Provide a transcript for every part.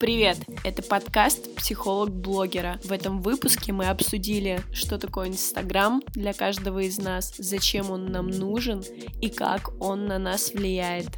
Привет! Это подкаст «Психолог блогера». В этом выпуске мы обсудили, что такое Инстаграм для каждого из нас, зачем он нам нужен и как он на нас влияет.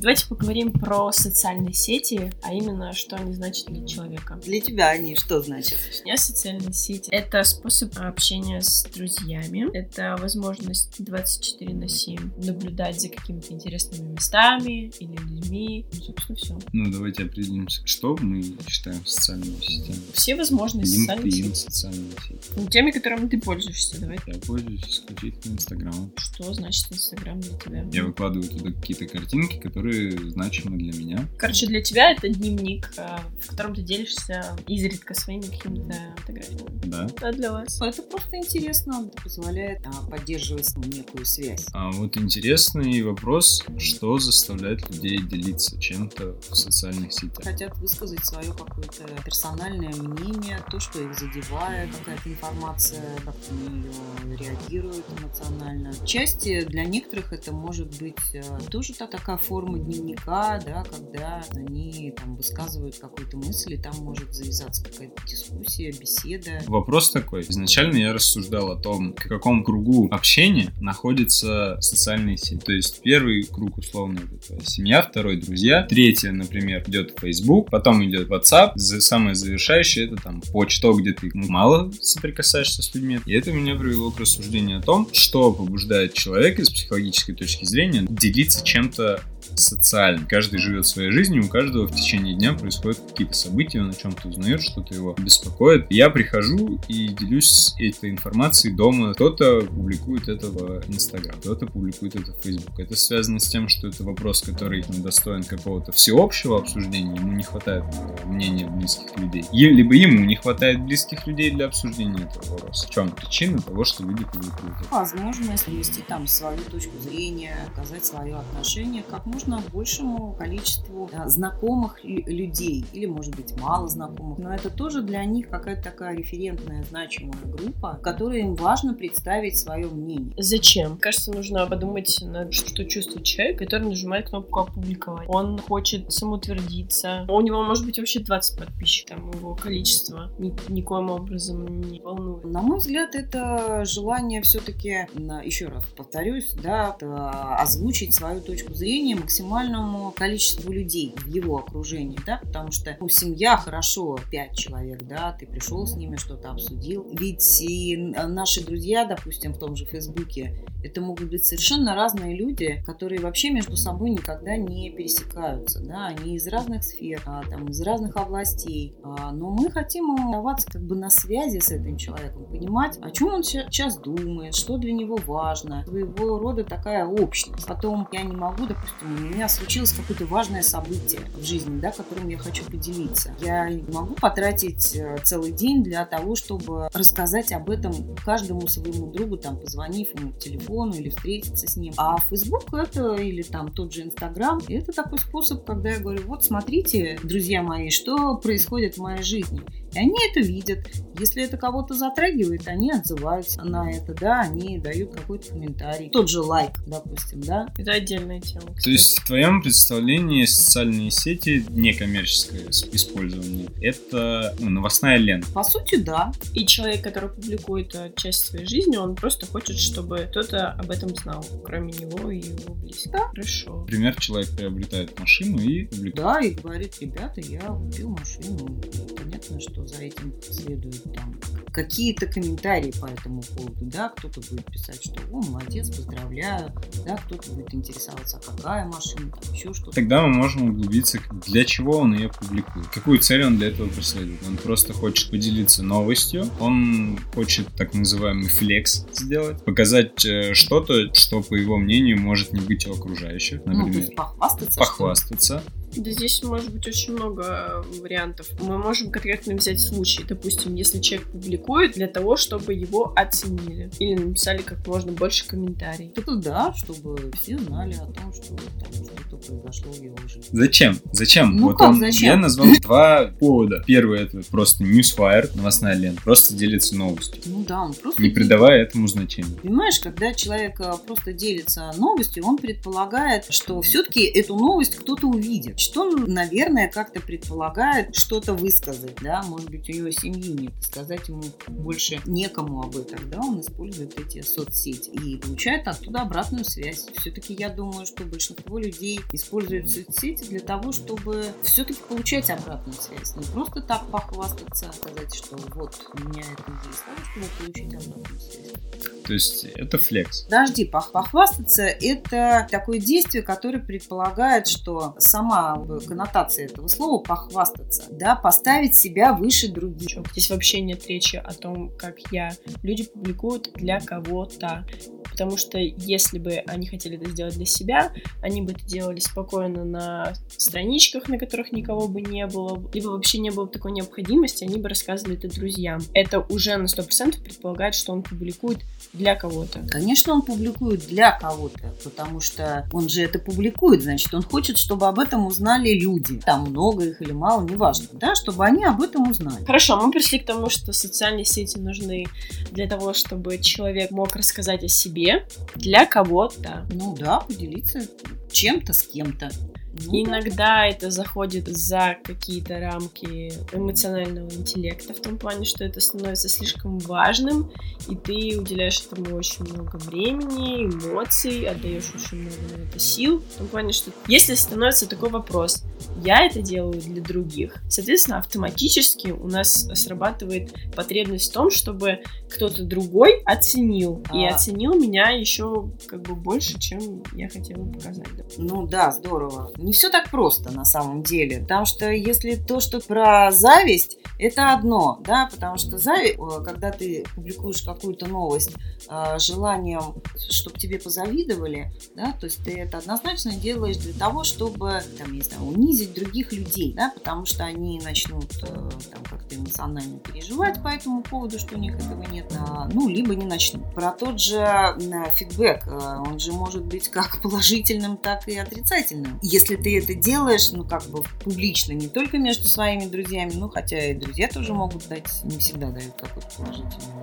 Давайте поговорим про социальные сети, а именно, что они значат для человека. Для тебя они что значат? У меня социальные сети — это способ общения с друзьями, это возможность 24 на 7 наблюдать за какими-то интересными местами или людьми, ну, собственно, все. Ну, давайте определимся, что мы считаем социальными сетями. Все возможные социальные LinkedIn, сети. социальные сети. Ну, теми, которыми ты пользуешься, давай. Я пользуюсь исключительно Инстаграмом. Что значит Инстаграм для тебя? Я выкладываю туда какие-то картинки, которые значимы для меня. Короче, для тебя это дневник, э, в котором ты делишься изредка своими какими-то фотографиями. Да. А для вас? Это просто интересно, это позволяет а, поддерживать некую связь. А вот интересный вопрос, что заставляет людей делиться чем-то в социальных сетях? Хотят высказать свое какое-то персональное мнение, то, что их задевает, какая-то информация, как они ее реагируют эмоционально. Части для некоторых это может быть э, тоже та- такая форма дневника, да, когда они там высказывают какую-то мысль, и там может завязаться какая-то дискуссия, беседа. Вопрос такой. Изначально я рассуждал о том, в каком кругу общения находятся социальные сети. То есть первый круг, условно, это семья, второй друзья, третье, например, идет Facebook, потом идет WhatsApp, самое завершающее это там почта, где ты мало соприкасаешься с людьми. И это меня привело к рассуждению о том, что побуждает человека с психологической точки зрения делиться чем-то социально. Каждый живет своей жизнью, у каждого в течение дня происходят какие-то события, он о чем-то узнает, что-то его беспокоит. Я прихожу и делюсь этой информацией дома. Кто-то публикует это в Инстаграм, кто-то публикует это в Фейсбук. Это связано с тем, что это вопрос, который достоин какого-то всеобщего обсуждения, ему не хватает э, мнения близких людей. Либо ему не хватает близких людей для обсуждения этого вопроса. В чем причина того, что люди публикуют это? возможность вести там свою точку зрения, показать свое отношение как можно большему количеству а, знакомых лю- людей или, может быть, мало знакомых. Но это тоже для них какая-то такая референтная, значимая группа, которой им важно представить свое мнение. Зачем? Кажется, нужно подумать, над что чувствует человек, который нажимает кнопку «Опубликовать». Он хочет самоутвердиться. У него может быть вообще 20 подписчиков, там его количество ни- никоим образом не волнует. На мой взгляд, это желание все-таки, еще раз повторюсь, да, это озвучить свою точку зрения максимальному количеству людей в его окружении, да, потому что ну, семья хорошо, пять человек, да, ты пришел с ними, что-то обсудил. Ведь и наши друзья, допустим, в том же Фейсбуке, это могут быть совершенно разные люди, которые вообще между собой никогда не пересекаются, да, они из разных сфер, а, там, из разных областей, а, но мы хотим оставаться как бы на связи с этим человеком, понимать, о чем он сейчас думает, что для него важно, своего рода такая общность. Потом я не могу, допустим, у меня случилось какое-то важное событие в жизни, да, которым я хочу поделиться. Я могу потратить э, целый день для того, чтобы рассказать об этом каждому своему другу, там, позвонив ему по телефону или встретиться с ним. А Facebook это или там тот же Инстаграм, это такой способ, когда я говорю, вот смотрите, друзья мои, что происходит в моей жизни. И они это видят. Если это кого-то затрагивает, они отзываются на это, да, они дают какой-то комментарий. Тот же лайк, допустим, да. Это отдельная тема. То кстати. есть в твоем представлении социальные сети, некоммерческое использование, это ну, новостная лента. По сути, да. И человек, который публикует э, часть своей жизни, он просто хочет, чтобы кто-то об этом знал, кроме него и его близких. Да. Хорошо. Например, человек приобретает машину и публикует. Да, и говорит, ребята, я купил машину. Понятно, что за этим следуют там какие-то комментарии по этому поводу, да, кто-то будет писать, что о, молодец, поздравляю, да, кто-то будет интересоваться, а какая машина, там еще что-то. Тогда мы можем углубиться, для чего он ее публикует. Какую цель он для этого преследует? Он просто хочет поделиться новостью, он хочет так называемый флекс сделать, показать э, что-то, что, по его мнению, может не быть у окружающих, Ну, то например, есть похвастаться. что похвастаться. Да здесь может быть очень много э, вариантов. Мы можем конкретно взять случай. Допустим, если человек публикует для того, чтобы его оценили. Или написали как можно больше комментариев. Это да, чтобы все знали о том, что там что-то произошло в его жизни. Зачем? Зачем? Ну вот как он, зачем? я назвал два повода. Первый это просто Newsfire, новостная лента, просто делится новостью, Ну да, он просто... не придавая этому значения. Понимаешь, когда человек э, просто делится новостью, он предполагает, что все-таки эту новость кто-то увидит. Что, наверное, как-то предполагает что-то высказать, да, может быть, у него семьи нет, сказать ему больше некому об этом, да, он использует эти соцсети и получает оттуда обратную связь. Все-таки я думаю, что большинство людей используют соцсети для того, чтобы все-таки получать обратную связь. Не просто так похвастаться, сказать, что вот у меня это есть, а чтобы получить обратную связь. То есть это флекс. Подожди, похвастаться – это такое действие, которое предполагает, что сама коннотация этого слова «похвастаться», да, поставить себя выше других. Здесь вообще нет речи о том, как я. Люди публикуют для кого-то потому что если бы они хотели это сделать для себя, они бы это делали спокойно на страничках, на которых никого бы не было, либо вообще не было такой необходимости, они бы рассказывали это друзьям. Это уже на 100% предполагает, что он публикует для кого-то. Конечно, он публикует для кого-то, потому что он же это публикует, значит, он хочет, чтобы об этом узнали люди. Там много их или мало, неважно, да, чтобы они об этом узнали. Хорошо, мы пришли к тому, что социальные сети нужны для того, чтобы человек мог рассказать о себе, для кого-то. Ну да, поделиться чем-то с кем-то. Ну, Иногда это заходит за какие-то рамки эмоционального интеллекта, в том плане, что это становится слишком важным, и ты уделяешь этому очень много времени, эмоций, отдаешь очень много на это сил. В том плане, что если становится такой вопрос, я это делаю для других, соответственно, автоматически у нас срабатывает потребность в том, чтобы кто-то другой оценил, а... и оценил меня еще как бы больше, чем я хотела показать. Ну да, здорово не все так просто на самом деле. Потому что если то, что про зависть, это одно, да, потому что зависть, э, когда ты публикуешь какую-то новость э, желанием, чтобы тебе позавидовали, да, то есть ты это однозначно делаешь для того, чтобы, там, не знаю, унизить других людей, да, потому что они начнут э, там как-то эмоционально переживать по этому поводу, что у них этого нет, а, ну, либо не начнут. Про тот же фидбэк, он же может быть как положительным, так и отрицательным. Если ты это делаешь, ну, как бы публично, не только между своими друзьями, ну, хотя и друзья тоже могут дать, не всегда дают какой-то положительный.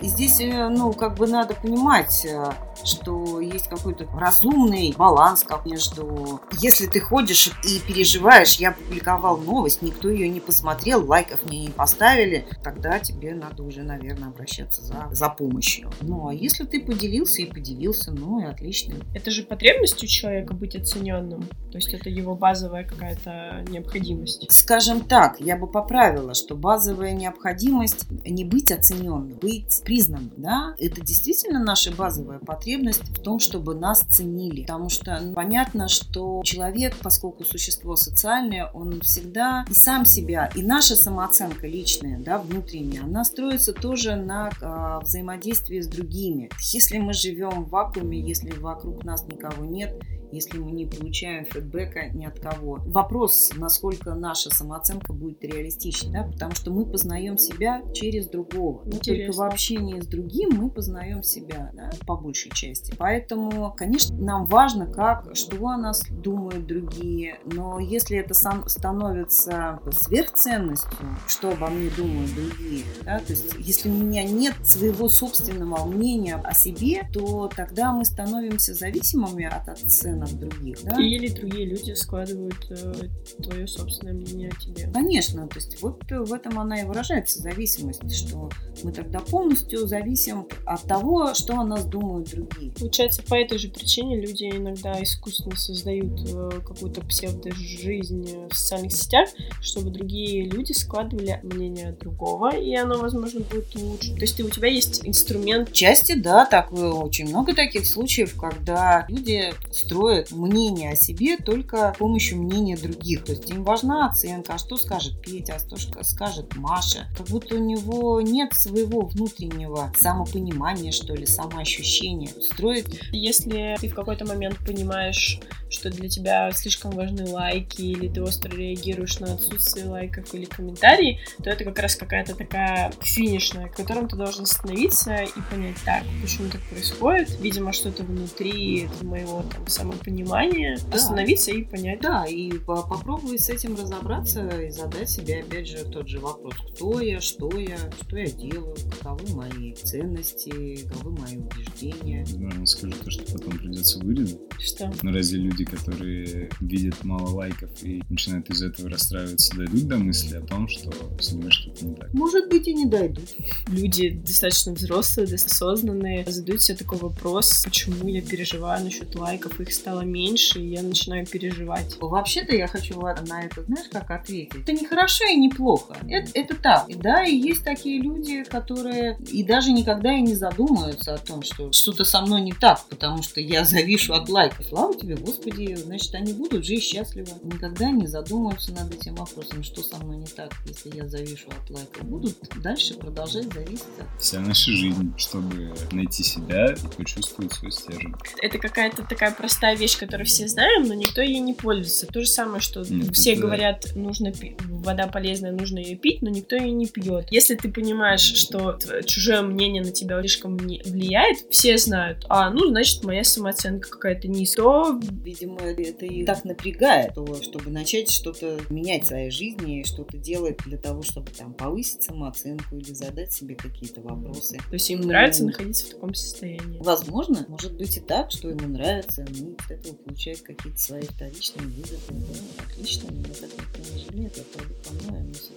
И здесь, э, ну, как бы надо понимать, э, что есть какой-то разумный баланс как между... Если ты ходишь и переживаешь, я публиковал новость, никто ее не посмотрел, лайков мне не поставили, тогда тебе надо уже, наверное, обращаться за, за помощью. Ну, а если ты поделился и поделился, ну и отлично. Это же потребность у человека быть оцененным. То есть это его базовая какая-то необходимость. Скажем так, я бы поправила, что базовая необходимость не быть оцененным, быть признанным, да, это действительно наша базовая потребность в том, чтобы нас ценили. Потому что ну, понятно, что человек, поскольку существо социальное, он всегда и сам себя, и наша самооценка личная, да, внутренняя, она строится тоже на э, взаимодействии с другими. Если мы живем в вакууме, если вокруг нас никого нет, если мы не получаем фидбэка ни от кого. Вопрос, насколько наша самооценка будет реалистичной, да, потому что мы познаем себя через другого. Интересно. Только в общении с другим мы познаем себя, да, по большей части. Поэтому, конечно, нам важно, как, что о нас думают другие, но если это сам становится сверхценностью, что обо мне думают другие, да, то есть если у меня нет своего собственного мнения о себе, то тогда мы становимся зависимыми от оценок от других. Да? Или другие люди складывают э, твое собственное мнение о тебе. Конечно, то есть вот в этом она и выражается зависимость, что мы тогда полностью зависим от того, что о нас думают другие. Получается, по этой же причине люди иногда искусственно создают э, какую-то псевдо-жизнь в социальных сетях, чтобы другие люди складывали мнение другого, и оно, возможно, будет лучше. То есть ты, у тебя есть инструмент. Части, да, так, очень много таких случаев, когда люди строят строят мнение о себе только с помощью мнения других. То есть им важна оценка, а что скажет Петя, а что скажет Маша. Как будто у него нет своего внутреннего самопонимания, что ли, самоощущения. Строит... Если ты в какой-то момент понимаешь, что для тебя слишком важны лайки, или ты остро реагируешь на отсутствие лайков или комментариев, то это как раз какая-то такая финишная, к которым ты должен остановиться и понять, так, почему так происходит. Видимо, что-то внутри моего там, самого понимание, да. остановиться и понять. Да, и попробовать с этим разобраться и задать себе, опять же, тот же вопрос, кто я, что я, что я делаю, каковы мои ценности, каковы мои убеждения. Возможно, скажу то, что потом придется вырезать. Что? Но разве люди люди, которые видят мало лайков и начинают из этого расстраиваться, дойдут до мысли о том, что с ними что-то не так? Может быть, и не дойдут. Люди достаточно взрослые, достаточно осознанные, задают себе такой вопрос, почему я переживаю насчет лайков, их стало меньше, и я начинаю переживать. Вообще-то я хочу на это, знаешь, как ответить? Это не хорошо и не плохо. Это, это так. И да, и есть такие люди, которые и даже никогда и не задумаются о том, что что-то со мной не так, потому что я завишу от лайков. Слава тебе, Господи, значит, они будут жить счастливо. Никогда не задумаются над этим вопросом, что со мной не так, если я завишу от лайков. Будут дальше продолжать зависеть от... Вся наша жизнь, чтобы найти себя и почувствовать свой стержень. Это какая-то такая простая вещь, которую все знаем, но никто ей не пользуется. То же самое, что Нет, все это- говорят, нужно пи- вода полезная, нужно ее пить, но никто ее не пьет. Если ты понимаешь, что чужое мнение на тебя слишком влияет, все знают, а, ну, значит, моя самооценка какая-то низкая, то Видимо, это и так напрягает, то, чтобы начать что-то менять в своей жизни, что-то делать для того, чтобы там повысить самооценку или задать себе какие-то вопросы. то есть им Ну, нравится находиться в таком состоянии. Возможно, может быть и так, что ему нравится, ну, от этого получает какие-то свои вторичные выгоды. Да, отлично, меня так никто не жалеет, я пойду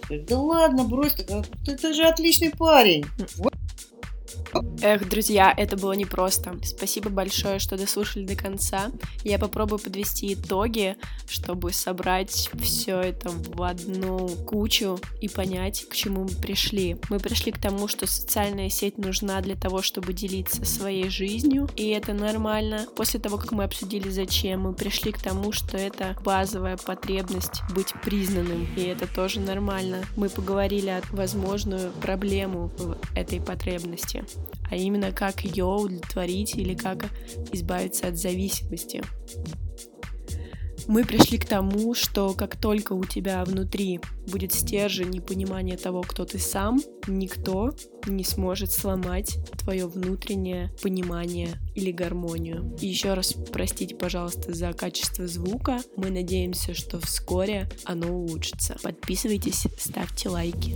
говорят, Да ладно, брось, ты, как- ты, же отличный парень. Эх, друзья, это было непросто. Спасибо большое, что дослушали до конца. Я попробую подвести итоги, чтобы собрать все это в одну кучу и понять, к чему мы пришли. Мы пришли к тому, что социальная сеть нужна для того, чтобы делиться своей жизнью, и это нормально. После того, как мы обсудили, зачем, мы пришли к тому, что это базовая потребность быть признанным, и это тоже нормально. Мы поговорили о возможную проблему в этой потребности а именно как ее удовлетворить или как избавиться от зависимости. Мы пришли к тому, что как только у тебя внутри будет стержень и понимание того, кто ты сам, никто не сможет сломать твое внутреннее понимание или гармонию. И еще раз простите, пожалуйста, за качество звука. Мы надеемся, что вскоре оно улучшится. Подписывайтесь, ставьте лайки.